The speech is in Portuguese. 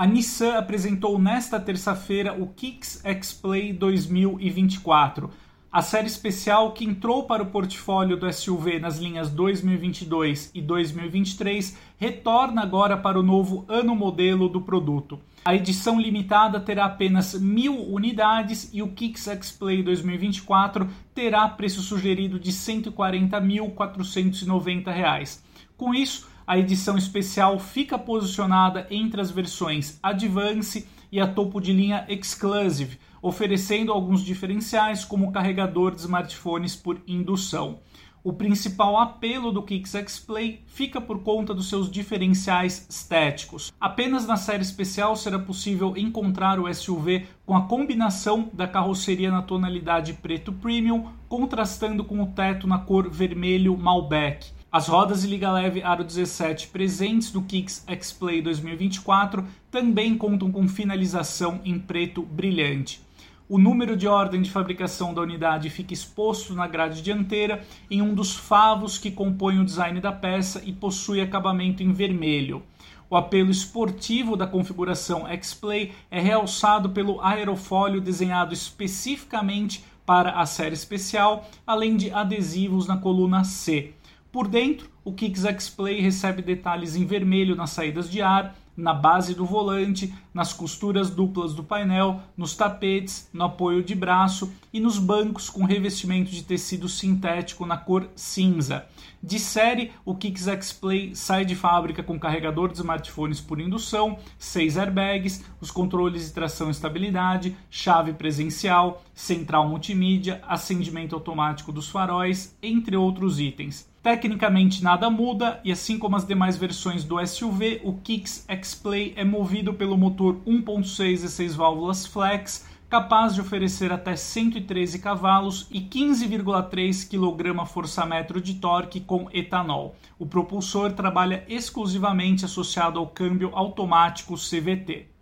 A Nissan apresentou nesta terça-feira o Kicks X-Play 2024, a série especial que entrou para o portfólio do SUV nas linhas 2022 e 2023 retorna agora para o novo ano modelo do produto. A edição limitada terá apenas mil unidades e o Kicks X-Play 2024 terá preço sugerido de R$ 140.490. Com isso, a edição especial fica posicionada entre as versões Advance e a topo de linha Exclusive, oferecendo alguns diferenciais como carregador de smartphones por indução. O principal apelo do Kicks X-Play fica por conta dos seus diferenciais estéticos. Apenas na série especial será possível encontrar o SUV com a combinação da carroceria na tonalidade preto premium, contrastando com o teto na cor vermelho Malbec. As rodas de liga leve Aro 17 presentes no Kicks X-Play 2024 também contam com finalização em preto brilhante. O número de ordem de fabricação da unidade fica exposto na grade dianteira em um dos favos que compõem o design da peça e possui acabamento em vermelho. O apelo esportivo da configuração X-Play é realçado pelo aerofólio desenhado especificamente para a série especial, além de adesivos na coluna C. Por dentro, o Kicks X-Play recebe detalhes em vermelho nas saídas de ar, na base do volante, nas costuras duplas do painel, nos tapetes, no apoio de braço e nos bancos com revestimento de tecido sintético na cor cinza. De série, o Kicks X-Play sai de fábrica com carregador de smartphones por indução, seis airbags, os controles de tração e estabilidade, chave presencial, central multimídia, acendimento automático dos faróis, entre outros itens. Tecnicamente nada muda e assim como as demais versões do SUV, o Kicks X-Play é movido pelo motor 1.6 e 6 válvulas flex, capaz de oferecer até 113 cavalos e 15,3 kgfm de torque com etanol. O propulsor trabalha exclusivamente associado ao câmbio automático CVT.